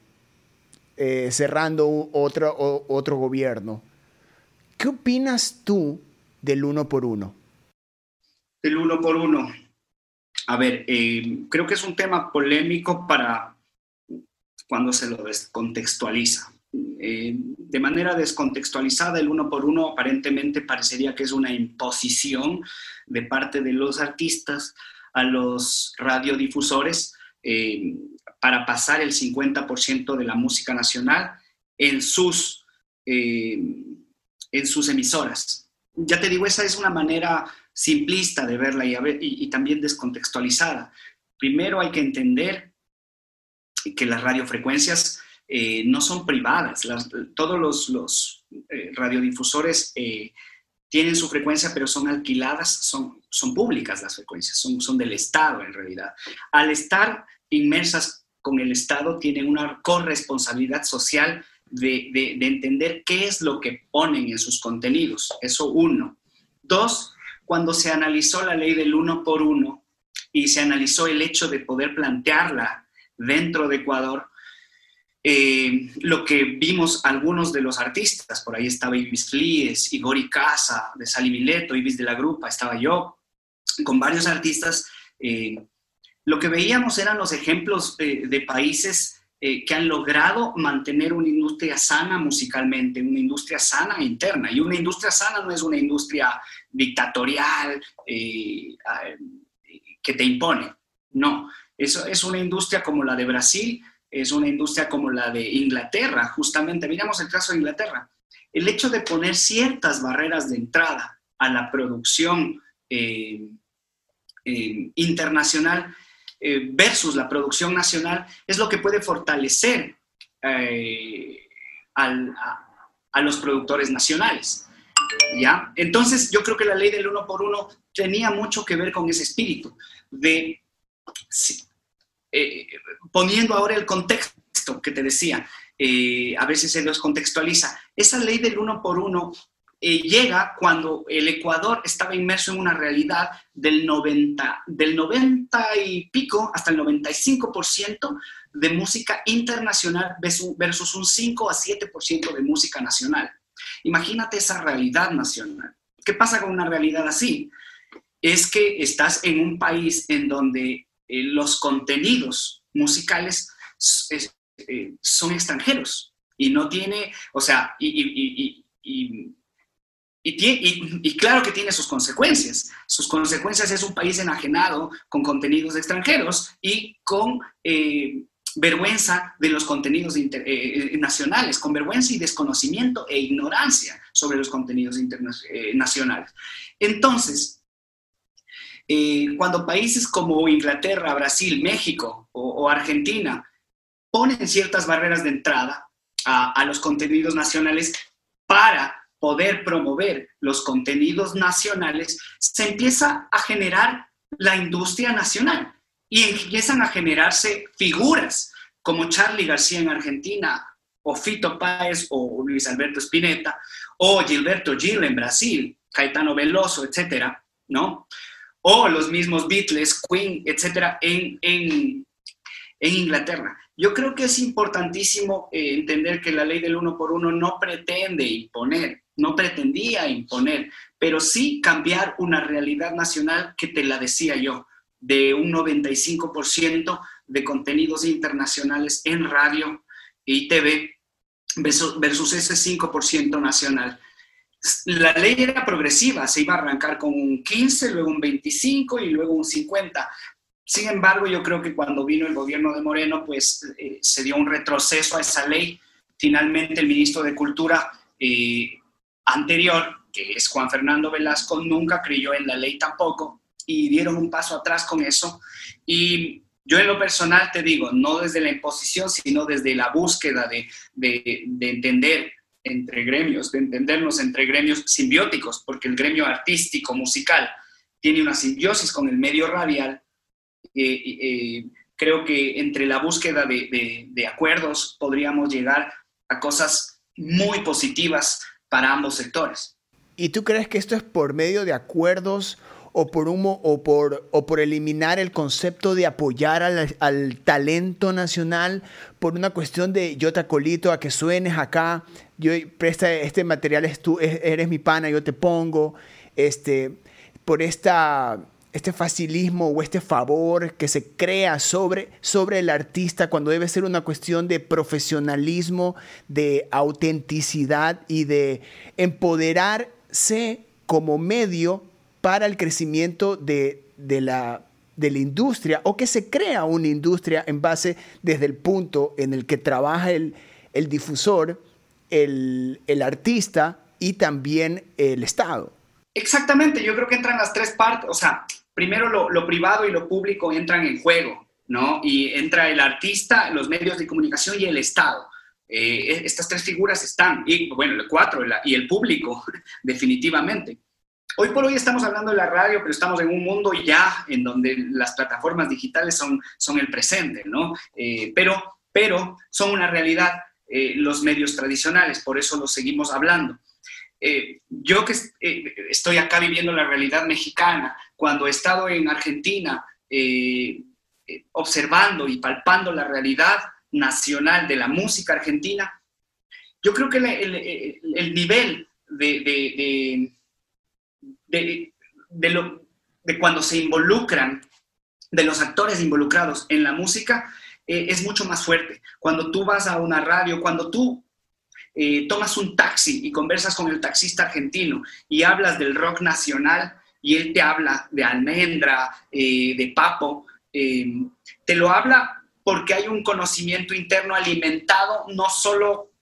eh, cerrando otro, otro gobierno, ¿qué opinas tú del uno por uno? Del uno por uno. A ver, eh, creo que es un tema polémico para cuando se lo descontextualiza. Eh, de manera descontextualizada, el uno por uno aparentemente parecería que es una imposición de parte de los artistas a los radiodifusores eh, para pasar el 50% de la música nacional en sus, eh, en sus emisoras. Ya te digo, esa es una manera simplista de verla y, también descontextualizada. Primero hay que entender que las radiofrecuencias eh, no son privadas. todos los radiodifusores tienen su frecuencia, pero son alquiladas, son, son públicas las frecuencias, son, son del Estado en realidad. Al estar inmersas con el Estado, tienen una corresponsabilidad social de, de, entender qué es lo que ponen en sus contenidos. Eso uno. Dos, cuando se analizó la ley del uno por uno y se analizó el hecho de poder plantearla dentro de Ecuador, eh, lo que vimos algunos de los artistas, por ahí estaba Ibis Flies, Igor Casa, de Sali Mileto, Ibis de la Grupa, estaba yo, con varios artistas, eh, lo que veíamos eran los ejemplos eh, de países que han logrado mantener una industria sana musicalmente, una industria sana interna. Y una industria sana no es una industria dictatorial que te impone, no. Eso es una industria como la de Brasil, es una industria como la de Inglaterra, justamente. Miramos el caso de Inglaterra. El hecho de poner ciertas barreras de entrada a la producción eh, eh, internacional eh, versus la producción nacional es lo que puede fortalecer a, los productores nacionales. ¿Ya? Entonces, yo creo que la ley del uno por uno tenía mucho que ver con ese espíritu de eh, poniendo ahora el contexto que te decía, eh, a veces se descontextualiza. Esa ley del uno por uno eh, llega cuando el Ecuador estaba inmerso en una realidad del 90, del 90 y pico hasta el 95% de música internacional versus un 5 a 7% de música nacional. Imagínate esa realidad nacional. ¿Qué pasa con una realidad así? Es que estás en un país en donde eh, los contenidos musicales eh, son extranjeros y no tiene, o sea, y, claro que tiene sus consecuencias. Sus consecuencias es un país enajenado con contenidos extranjeros y con eh, vergüenza de los contenidos nacionales, con vergüenza y desconocimiento e ignorancia sobre los contenidos nacionales. Entonces, eh, cuando países como Inglaterra, Brasil, México o, Argentina ponen ciertas barreras de entrada a, los contenidos nacionales para poder promover los contenidos nacionales, se empieza a generar la industria nacional y empiezan a generarse figuras como Charlie García en Argentina, o Fito Páez, o Luis Alberto Spinetta, o Gilberto Gil en Brasil, Caetano Veloso, etcétera, ¿no? O los mismos Beatles, Queen, etcétera, en, en, Inglaterra. Yo creo que es importantísimo eh, entender que la ley del uno por uno no pretende imponer, no pretendía imponer, pero sí cambiar una realidad nacional que te la decía yo, de un 95% de contenidos internacionales en radio y TV versus ese 5% nacional la ley era progresiva, se iba a arrancar con un 15, luego un 25 y luego un 50. Sin embargo, yo creo que cuando vino el gobierno de Moreno, pues eh, se dio un retroceso a esa ley. Finalmente, el ministro de Cultura eh, anterior, que es Juan Fernando Velasco, nunca creyó en la ley tampoco y dieron un paso atrás con eso. Y yo en lo personal te digo, no desde la imposición, sino desde la búsqueda de, de, de entender entre gremios, de entendernos entre gremios simbióticos, porque el gremio artístico, musical, tiene una simbiosis con el medio radial. Eh, eh, creo que entre la búsqueda de, de, acuerdos podríamos llegar a cosas muy positivas para ambos sectores. ¿Y tú crees que esto es por medio de acuerdos o por, humo, o por, o por eliminar el concepto de apoyar al, al, talento nacional por una cuestión de yo te acolito a que suenes acá, yo presta este material, eres mi pana, yo te pongo, este, por esta, este facilismo o este favor que se crea sobre, sobre el artista cuando debe ser una cuestión de profesionalismo, de autenticidad y de empoderarse como medio para el crecimiento de, la, de la industria o que se crea una industria en base desde el punto en el que trabaja el, el difusor, el, el, artista y también el Estado. Exactamente, yo creo que entran las tres partes, o sea, primero lo, lo privado y lo público entran en juego, ¿no? Y entra el artista, los medios de comunicación y el Estado. Eh, estas tres figuras están, y bueno, el cuatro y el público, definitivamente. Hoy por hoy estamos hablando de la radio, pero estamos en un mundo ya en donde las plataformas digitales son, son el presente, ¿no? Eh, pero, pero son una realidad eh, los medios tradicionales, por eso los seguimos hablando. Eh, yo que estoy acá viviendo la realidad mexicana, cuando he estado en Argentina observando y palpando la realidad nacional de la música argentina, yo creo que el, el, nivel de de, de cuando se involucran, de los actores involucrados en la música, eh, es mucho más fuerte. Cuando tú vas a una radio, cuando tú eh, tomas un taxi y conversas con el taxista argentino y hablas del rock nacional y él te habla de almendra, eh, de papo, te lo habla porque hay un conocimiento interno alimentado no solo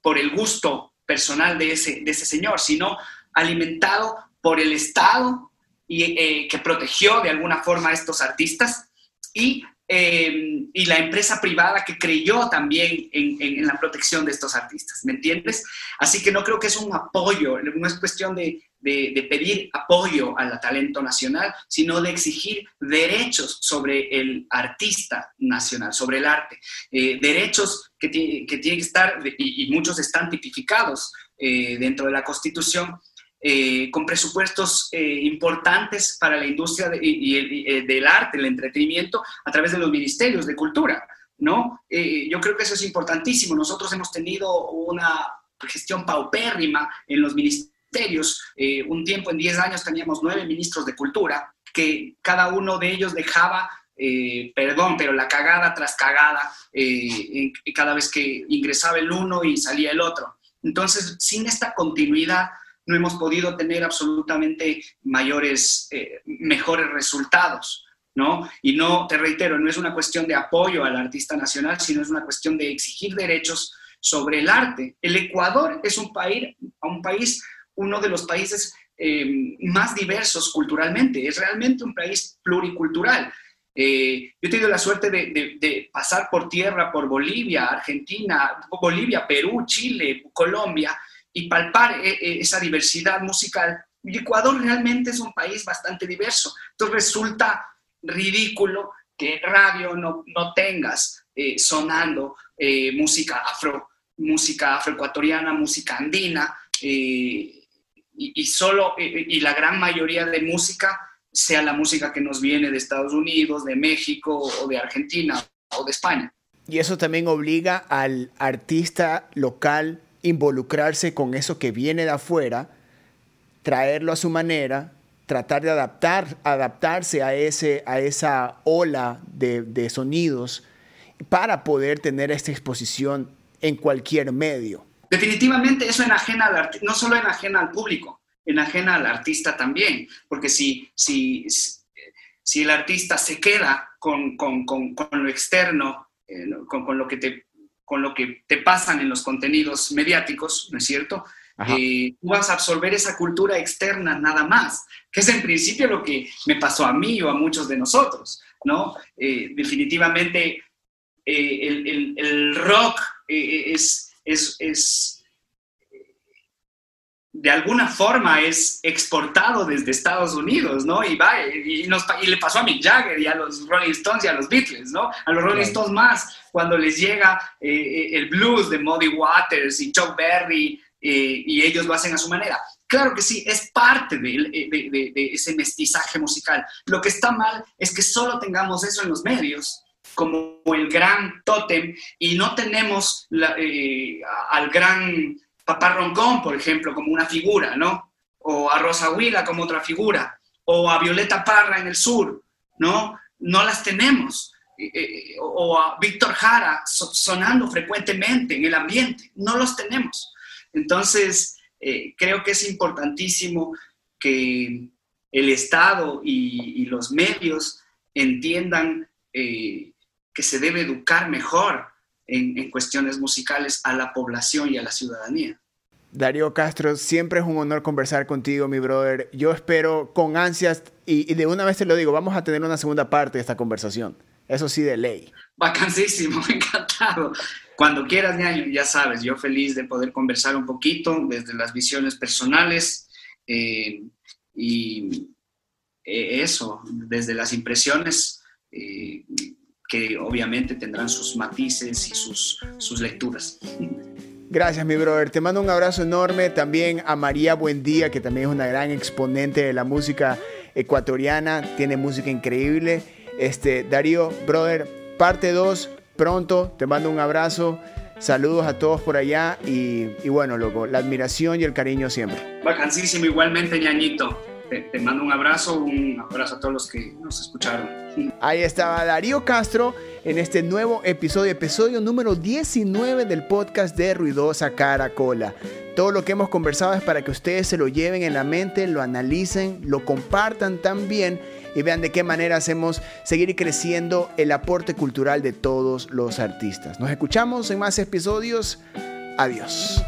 por el gusto personal de ese, de ese señor, sino alimentado por el Estado y, que protegió de alguna forma a estos artistas y, eh, y la empresa privada que creyó también en, en, la protección de estos artistas, ¿me entiendes? Así que no creo que es un apoyo, no es cuestión de, de, de pedir apoyo al talento nacional, sino de exigir derechos sobre el artista nacional, sobre el arte, eh, derechos que, que tienen que estar, y, y muchos están tipificados dentro de la Constitución, eh, con presupuestos eh, importantes para la industria y, eh, del arte, el entretenimiento, a través de los ministerios de cultura, ¿no? yo creo que eso es importantísimo. Nosotros hemos tenido una gestión paupérrima en los ministerios. un tiempo, en 10 años, teníamos nueve ministros de cultura, que cada uno de ellos dejaba perdón, pero la cagada tras cagada cada vez que ingresaba el uno y salía el otro. Entonces, sin esta continuidad, no hemos podido tener absolutamente mayores, eh, mejores resultados. ¿no? Y no, te reitero, no es una cuestión de apoyo al artista nacional, sino es una cuestión de exigir derechos sobre el arte. El Ecuador es un país, un país uno de los países eh, más diversos culturalmente, es realmente un país pluricultural. Eh, yo he tenido la suerte de, de, pasar por tierra por Bolivia, Argentina, Bolivia, Perú, Chile, Colombia, y palpar eh, eh, esa diversidad musical. Y Ecuador realmente es un país bastante diverso. Entonces resulta ridículo que radio no, no tengas eh, sonando música afro, música afroecuatoriana, música andina, y, y, solo, y la gran mayoría de música sea la música que nos viene de Estados Unidos, de México o de Argentina o de España. Y eso también obliga al artista local involucrarse con eso que viene de afuera, traerlo a su manera, tratar de adaptar, adaptarse a, ese, a esa ola de, sonidos para poder tener esta exposición en cualquier medio. Definitivamente eso enajena no solo enajena al público, enajena al artista también, porque si, si, si el artista se queda con, con, con, lo externo, eh, con, lo que te con lo que te pasan en los contenidos mediáticos, ¿no es cierto? eh, tú vas a absorber esa cultura externa nada más, que es en principio lo que me pasó a mí o a muchos de nosotros, ¿no? Eh, definitivamente eh, el, el, rock es, es, es, de alguna forma es exportado desde Estados Unidos, ¿no? Y, va, y, y, le pasó a Mick Jagger y a los Rolling Stones y a los Beatles, ¿no? A los Rolling Stones más, cuando les llega el blues de Muddy Waters y Chuck Berry eh, y ellos lo hacen a su manera. Claro que sí, es parte de, de, ese mestizaje musical. Lo que está mal es que solo tengamos eso en los medios como el gran tótem y no tenemos eh, al gran Papá Roncón, por ejemplo, como una figura, ¿no? O a Rosa Huila como otra figura, o a Violeta Parra en el sur, ¿no? No las tenemos. Eh, o a Víctor Jara sonando frecuentemente en el ambiente, no los tenemos. Entonces, eh, creo que es importantísimo que el Estado y, los medios entiendan eh, que se debe educar mejor en, cuestiones musicales a la población y a la ciudadanía. Darío Castro, siempre es un honor conversar contigo, mi brother. Yo espero con ansias, y, y, de una vez te lo digo, vamos a tener una segunda parte de esta conversación. Eso sí, de ley. Vacancísimo, encantado. Cuando quieras, ya sabes, yo feliz de poder conversar un poquito desde las visiones personales eh, y eh, eso, desde las impresiones eh, que obviamente tendrán sus matices y sus, sus lecturas. Gracias, mi brother. Te mando un abrazo enorme también a María Buendía, que también es una gran exponente de la música ecuatoriana, tiene música increíble. Este, Darío, brother, parte 2 pronto. Te mando un abrazo. Saludos a todos por allá y, bueno, loco, la admiración y el cariño siempre. Vacancísimo, igualmente, ñañito. Te, mando un abrazo, un abrazo a todos los que nos escucharon. Ahí estaba Darío Castro en este nuevo episodio, episodio número 19 del podcast de Ruidosa Caracola. Todo lo que hemos conversado es para que ustedes se lo lleven en la mente, lo analicen, lo compartan también y vean de qué manera hacemos seguir creciendo el aporte cultural de todos los artistas. Nos escuchamos en más episodios. Adiós.